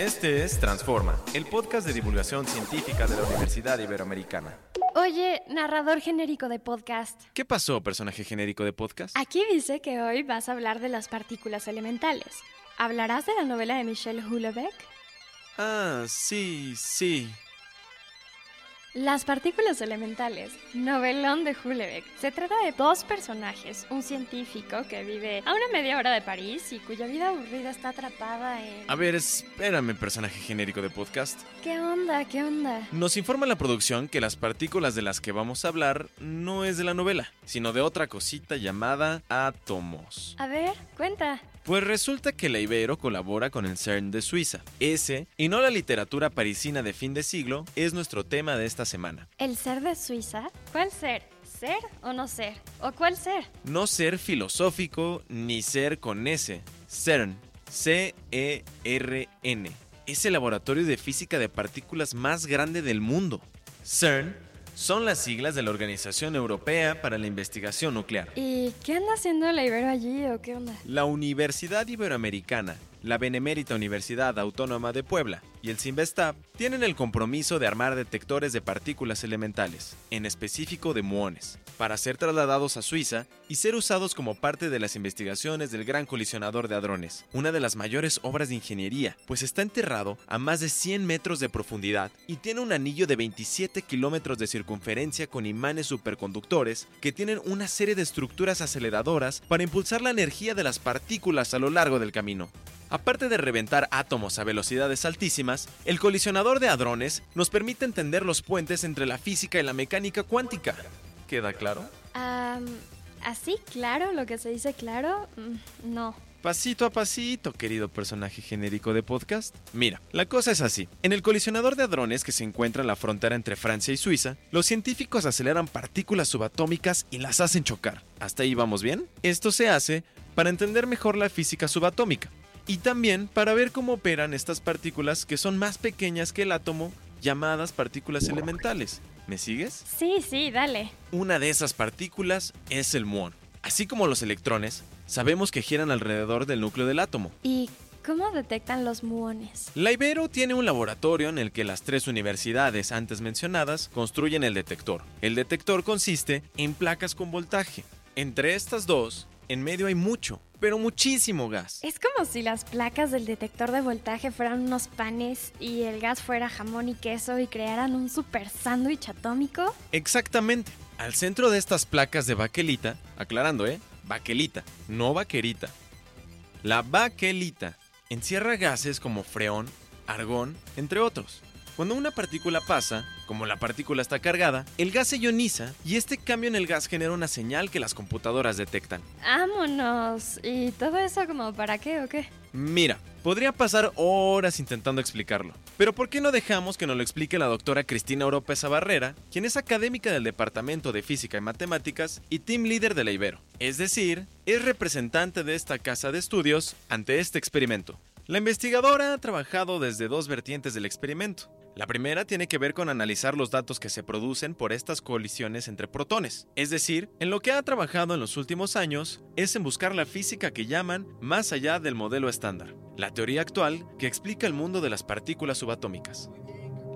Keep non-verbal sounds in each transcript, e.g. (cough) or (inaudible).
Este es Transforma, el podcast de divulgación científica de la Universidad Iberoamericana. Oye, narrador genérico de podcast. ¿Qué pasó, personaje genérico de podcast? Aquí dice que hoy vas a hablar de las partículas elementales. ¿Hablarás de la novela de Michel Houellebecq? Ah, sí, sí. Las partículas elementales, novelón de Houellebecq. Se trata de dos personajes, un científico que vive a una media hora de París y cuya vida aburrida está atrapada en... A ver, espérame, personaje genérico de podcast. ¿Qué onda? ¿Qué onda? Nos informa la producción que las partículas de las que vamos a hablar no es de la novela, sino de otra cosita llamada átomos. A ver, cuenta. Pues resulta que la Ibero colabora con el CERN de Suiza. Ese, y no la literatura parisina de fin de siglo, es nuestro tema de esta semana. ¿El ser de Suiza? ¿Cuál ser? ¿Ser o no ser? ¿O cuál ser? No ser filosófico ni ser con S. CERN. C-E-R-N. Es el laboratorio de física de partículas más grande del mundo. CERN son las siglas de la Organización Europea para la Investigación Nuclear. ¿Y qué anda haciendo la Ibero allí o qué onda? La Universidad Iberoamericana la Benemérita Universidad Autónoma de Puebla y el CIMBESTAB tienen el compromiso de armar detectores de partículas elementales, en específico de muones, para ser trasladados a Suiza y ser usados como parte de las investigaciones del Gran Colisionador de Hadrones, una de las mayores obras de ingeniería, pues está enterrado a más de 100 metros de profundidad y tiene un anillo de 27 kilómetros de circunferencia con imanes superconductores que tienen una serie de estructuras aceleradoras para impulsar la energía de las partículas a lo largo del camino. Aparte de reventar átomos a velocidades altísimas, el colisionador de hadrones nos permite entender los puentes entre la física y la mecánica cuántica. ¿Queda claro? ¿Así claro lo que se dice claro? Mm, no. Pasito a pasito, querido personaje genérico de podcast. Mira, la cosa es así. En el colisionador de hadrones que se encuentra en la frontera entre Francia y Suiza, los científicos aceleran partículas subatómicas y las hacen chocar. ¿Hasta ahí vamos bien? Esto se hace para entender mejor la física subatómica y también para ver cómo operan estas partículas que son más pequeñas que el átomo, llamadas partículas elementales. ¿Me sigues? Sí, sí, dale. Una de esas partículas es el muón. Así como los electrones, sabemos que giran alrededor del núcleo del átomo. ¿Y cómo detectan los muones? La Ibero tiene un laboratorio en el que las tres universidades antes mencionadas construyen el detector. El detector consiste en placas con voltaje. Entre estas dos, en medio hay mucho, pero muchísimo gas. Es como si las placas del detector de voltaje fueran unos panes y el gas fuera jamón y queso y crearan un super sándwich atómico. Exactamente. Al centro de estas placas de baquelita, aclarando, ¿eh? Baquelita, no vaquerita. La baquelita encierra gases como freón, argón, entre otros. Cuando una partícula pasa, como la partícula está cargada, el gas se ioniza y este cambio en el gas genera una señal que las computadoras detectan. ¡Vámonos! ¿Y todo eso como para qué o qué? Mira, podría pasar horas intentando explicarlo. Pero ¿por qué no dejamos que nos lo explique la doctora Cristina Oropesa Barrera, quien es académica del Departamento de Física y Matemáticas y team leader de la Ibero? Es decir, es representante de esta casa de estudios ante este experimento. La investigadora ha trabajado desde dos vertientes del experimento. La primera tiene que ver con analizar los datos que se producen por estas colisiones entre protones. Es decir, en lo que ha trabajado en los últimos años es en buscar la física que llaman más allá del modelo estándar, la teoría actual que explica el mundo de las partículas subatómicas.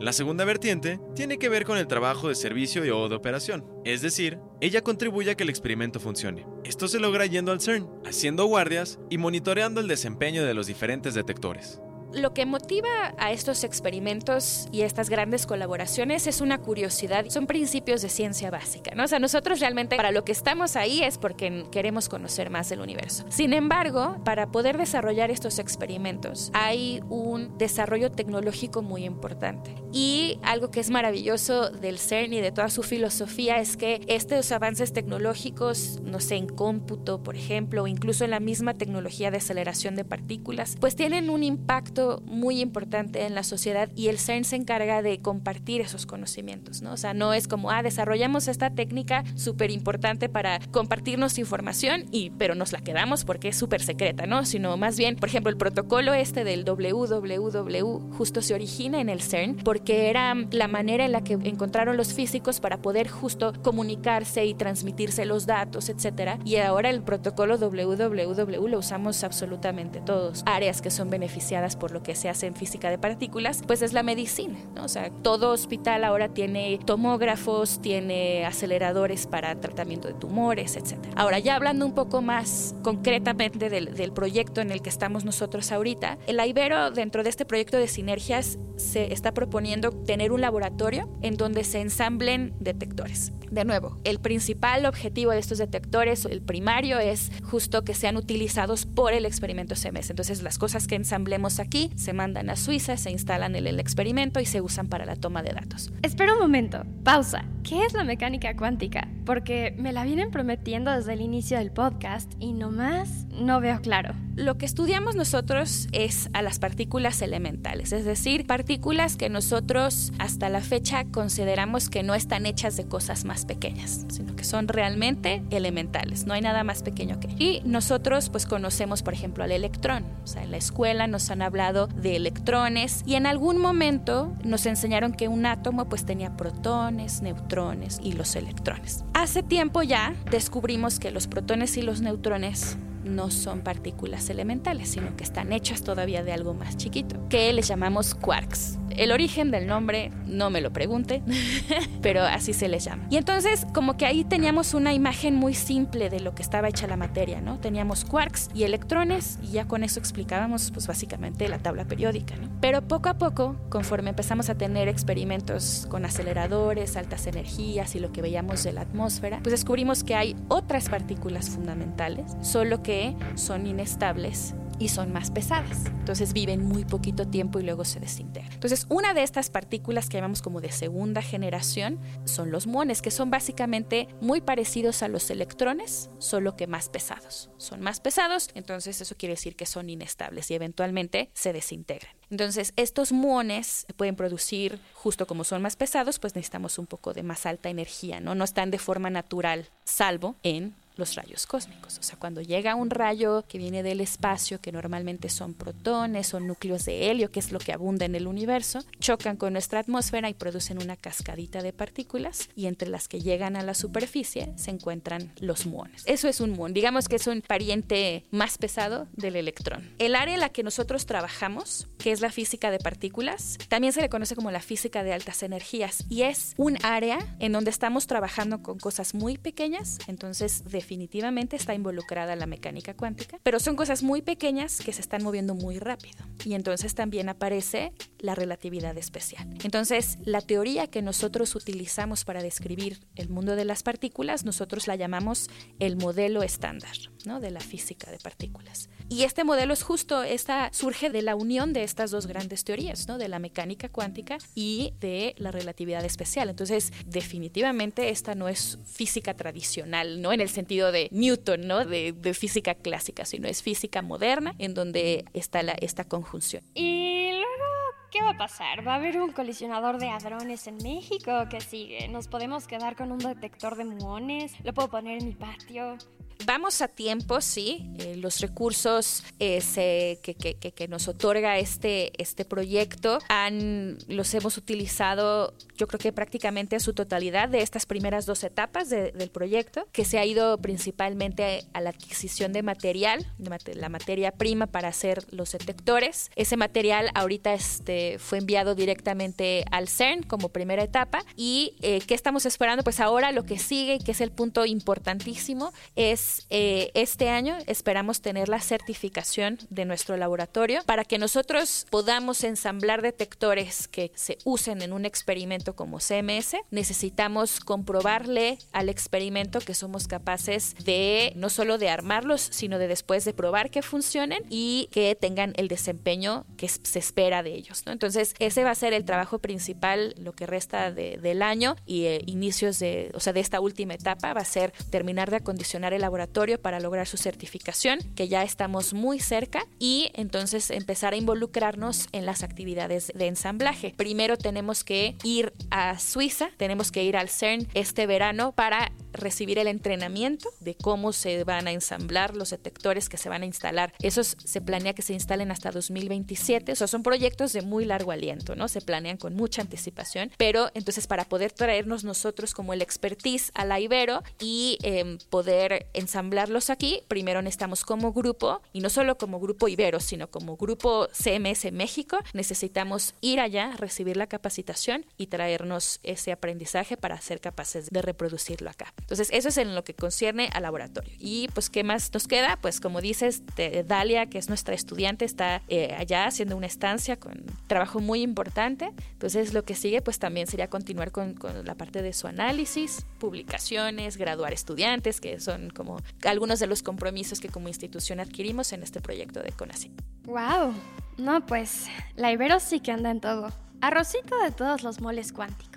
La segunda vertiente tiene que ver con el trabajo de servicio y o de operación, es decir, ella contribuye a que el experimento funcione. Esto se logra yendo al CERN, haciendo guardias y monitoreando el desempeño de los diferentes detectores. Lo que motiva a estos experimentos y estas grandes colaboraciones es una curiosidad, son principios de ciencia básica, ¿no? O sea, nosotros realmente para lo que estamos ahí es porque queremos conocer más del universo. Sin embargo, para poder desarrollar estos experimentos hay un desarrollo tecnológico muy importante. Y algo que es maravilloso del CERN y de toda su filosofía es que estos avances tecnológicos, no sé, en cómputo, por ejemplo, o incluso en la misma tecnología de aceleración de partículas, pues tienen un impacto muy importante en la sociedad y el CERN se encarga de compartir esos conocimientos, ¿no? O sea, no es como, ah, desarrollamos esta técnica súper importante para compartirnos información, y, pero nos la quedamos porque es súper secreta, ¿no? Sino más bien, por ejemplo, el protocolo este del WWW justo se origina en el CERN porque era la manera en la que encontraron los físicos para poder justo comunicarse y transmitirse los datos, etcétera. Y ahora el protocolo WWW lo usamos absolutamente todos, áreas que son beneficiadas por lo que se hace en física de partículas, pues es la medicina. O sea, todo hospital ahora tiene tomógrafos, tiene aceleradores para tratamiento de tumores, etc. Ahora, ya hablando un poco más concretamente del, del proyecto en el que estamos nosotros ahorita, el Ibero dentro de este proyecto de sinergias se está proponiendo tener un laboratorio en donde se ensamblen detectores. De nuevo, el principal objetivo de estos detectores, el primario, es justo que sean utilizados por el experimento CMS. Entonces, las cosas que ensamblemos aquí se mandan a Suiza, se instalan en el experimento y se usan para la toma de datos. Espera un momento, pausa. ¿Qué es la mecánica cuántica? Porque me la vienen prometiendo desde el inicio del podcast y nomás no veo claro. Lo que estudiamos nosotros es a las partículas elementales, es decir, partículas que nosotros hasta la fecha consideramos que no están hechas de cosas más pequeñas, sino que son realmente elementales, no hay nada más pequeño que. Y nosotros pues conocemos, por ejemplo, al electrón, o sea, en la escuela nos han hablado de electrones y en algún momento nos enseñaron que un átomo pues tenía protones, neutrones y los electrones. Hace tiempo ya descubrimos que los protones y los neutrones no son partículas elementales, sino que están hechas todavía de algo más chiquito, que les llamamos quarks. El origen del nombre no me lo pregunte, (laughs) pero así se les llama. Y entonces como que ahí teníamos una imagen muy simple de lo que estaba hecha la materia, ¿no? Teníamos quarks y electrones y ya con eso explicábamos pues básicamente la tabla periódica, ¿no? Pero poco a poco, conforme empezamos a tener experimentos con aceleradores, altas energías y lo que veíamos de la atmósfera, pues descubrimos que hay otras partículas fundamentales, solo que son inestables y son más pesadas. Entonces viven muy poquito tiempo y luego se desintegran. Entonces, una de estas partículas que llamamos como de segunda generación son los muones, que son básicamente muy parecidos a los electrones, solo que más pesados. Son más pesados, entonces eso quiere decir que son inestables y eventualmente se desintegran. Entonces, estos muones pueden producir, justo como son más pesados, pues necesitamos un poco de más alta energía, ¿no? No están de forma natural, salvo en los rayos cósmicos. O sea, cuando llega un rayo que viene del espacio, que normalmente son protones o núcleos de helio, que es lo que abunda en el universo, chocan con nuestra atmósfera y producen una cascadita de partículas y entre las que llegan a la superficie se encuentran los muones. Eso es un muón, digamos que es un pariente más pesado del electrón. El área en la que nosotros trabajamos, que es la física de partículas, también se le conoce como la física de altas energías y es un área en donde estamos trabajando con cosas muy pequeñas, entonces de definitivamente está involucrada la mecánica cuántica, pero son cosas muy pequeñas que se están moviendo muy rápido. Y entonces también aparece la relatividad especial. Entonces, la teoría que nosotros utilizamos para describir el mundo de las partículas, nosotros la llamamos el modelo estándar ¿no? de la física de partículas. Y este modelo es justo, esta, surge de la unión de estas dos grandes teorías, ¿no? de la mecánica cuántica y de la relatividad especial. Entonces, definitivamente esta no es física tradicional, ¿no? en el sentido de Newton, ¿no? de, de física clásica, sino es física moderna en donde está la, esta conjunción. Y luego ¿Qué va a pasar? ¿Va a haber un colisionador de hadrones en México? ¿Qué sigue? ¿Nos podemos quedar con un detector de muones? ¿Lo puedo poner en mi patio? Vamos a tiempo, sí. Eh, los recursos eh, que, que, que, nos otorga este, este proyecto han, los hemos utilizado, yo creo que prácticamente a su totalidad de estas primeras dos etapas del proyecto, que se ha ido principalmente a la adquisición de material, de la materia prima para hacer los detectores. Ese material ahorita este, fue enviado directamente al CERN como primera etapa. ¿Y eh, qué estamos esperando? Pues ahora lo que sigue, que es el punto importantísimo, es eh, este año esperamos tener la certificación de nuestro laboratorio para que nosotros podamos ensamblar detectores que se usen en un experimento como CMS. Necesitamos comprobarle al experimento que somos capaces de no solo de armarlos, sino de después de probar que funcionen y que tengan el desempeño que se espera de ellos. ¿no? Entonces, ese va a ser el trabajo principal, lo que resta del año y eh, inicios de, o sea, de esta última etapa va a ser terminar de acondicionar el laboratorio para lograr su certificación, que ya estamos muy cerca, y entonces empezar a involucrarnos en las actividades de ensamblaje. Primero tenemos que ir a Suiza, tenemos que ir al CERN este verano para recibir el entrenamiento de cómo se van a ensamblar los detectores que se van a instalar. Esos se planea que se instalen hasta 2027, o sea, son proyectos de muy largo aliento, ¿no? Se planean con mucha anticipación, pero entonces para poder traernos nosotros como el expertise a la Ibero y em, poder ensamblarlos aquí, primero necesitamos como grupo, y no solo como grupo Ibero, sino como grupo CMS México, necesitamos ir allá, recibir la capacitación y traernos ese aprendizaje para ser capaces de reproducirlo acá. Entonces, eso es en lo que concierne al laboratorio. Y pues, ¿qué más nos queda? Pues como dices, Dalia, que es nuestra estudiante, está eh, allá haciendo una estancia con trabajo muy importante. Entonces, lo que sigue pues también sería continuar con, con la parte de su análisis, publicaciones, graduar estudiantes, que son como algunos de los compromisos que como institución adquirimos en este proyecto de CONACYT. ¡Wow! No, pues la Ibero sí que anda en todo. Arrocito de todos los moles cuánticos.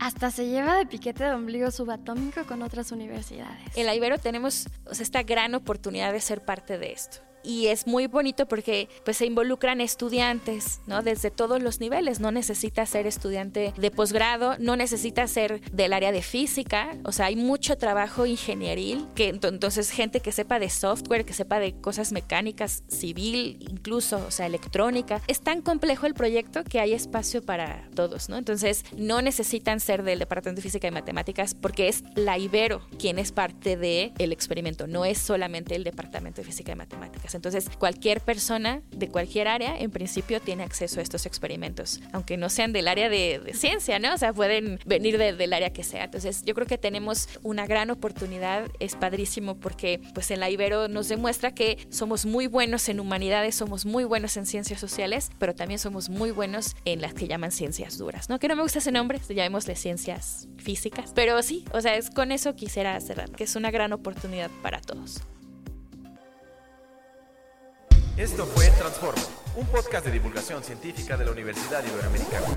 Hasta se lleva de piquete de ombligo subatómico con otras universidades. En la Ibero tenemos esta gran oportunidad de ser parte de esto y es muy bonito porque pues se involucran estudiantes, ¿no? Desde todos los niveles, no necesita ser estudiante de posgrado, no necesita ser del área de física, o sea, hay mucho trabajo ingenieril, que entonces gente que sepa de software, que sepa de cosas mecánicas, civil, incluso, o sea, electrónica. Es tan complejo el proyecto que hay espacio para todos, ¿no? Entonces, no necesitan ser del departamento de física y matemáticas porque es la Ibero quien es parte del el experimento, no es solamente el departamento de física y matemáticas. Entonces, cualquier persona de cualquier área, en principio, tiene acceso a estos experimentos, aunque no sean del área de, ciencia, ¿no? O sea, pueden venir del área que sea. Entonces, yo creo que tenemos una gran oportunidad, es padrísimo porque, pues, en la Ibero nos demuestra que somos muy buenos en humanidades, somos muy buenos en ciencias sociales, pero también somos muy buenos en las que llaman ciencias duras, ¿no? Que no me gusta ese nombre, llamémosle ciencias físicas, pero sí, o sea, es con eso quisiera cerrar, que es una gran oportunidad para todos. Esto fue Transforma, un podcast de divulgación científica de la Universidad Iberoamericana.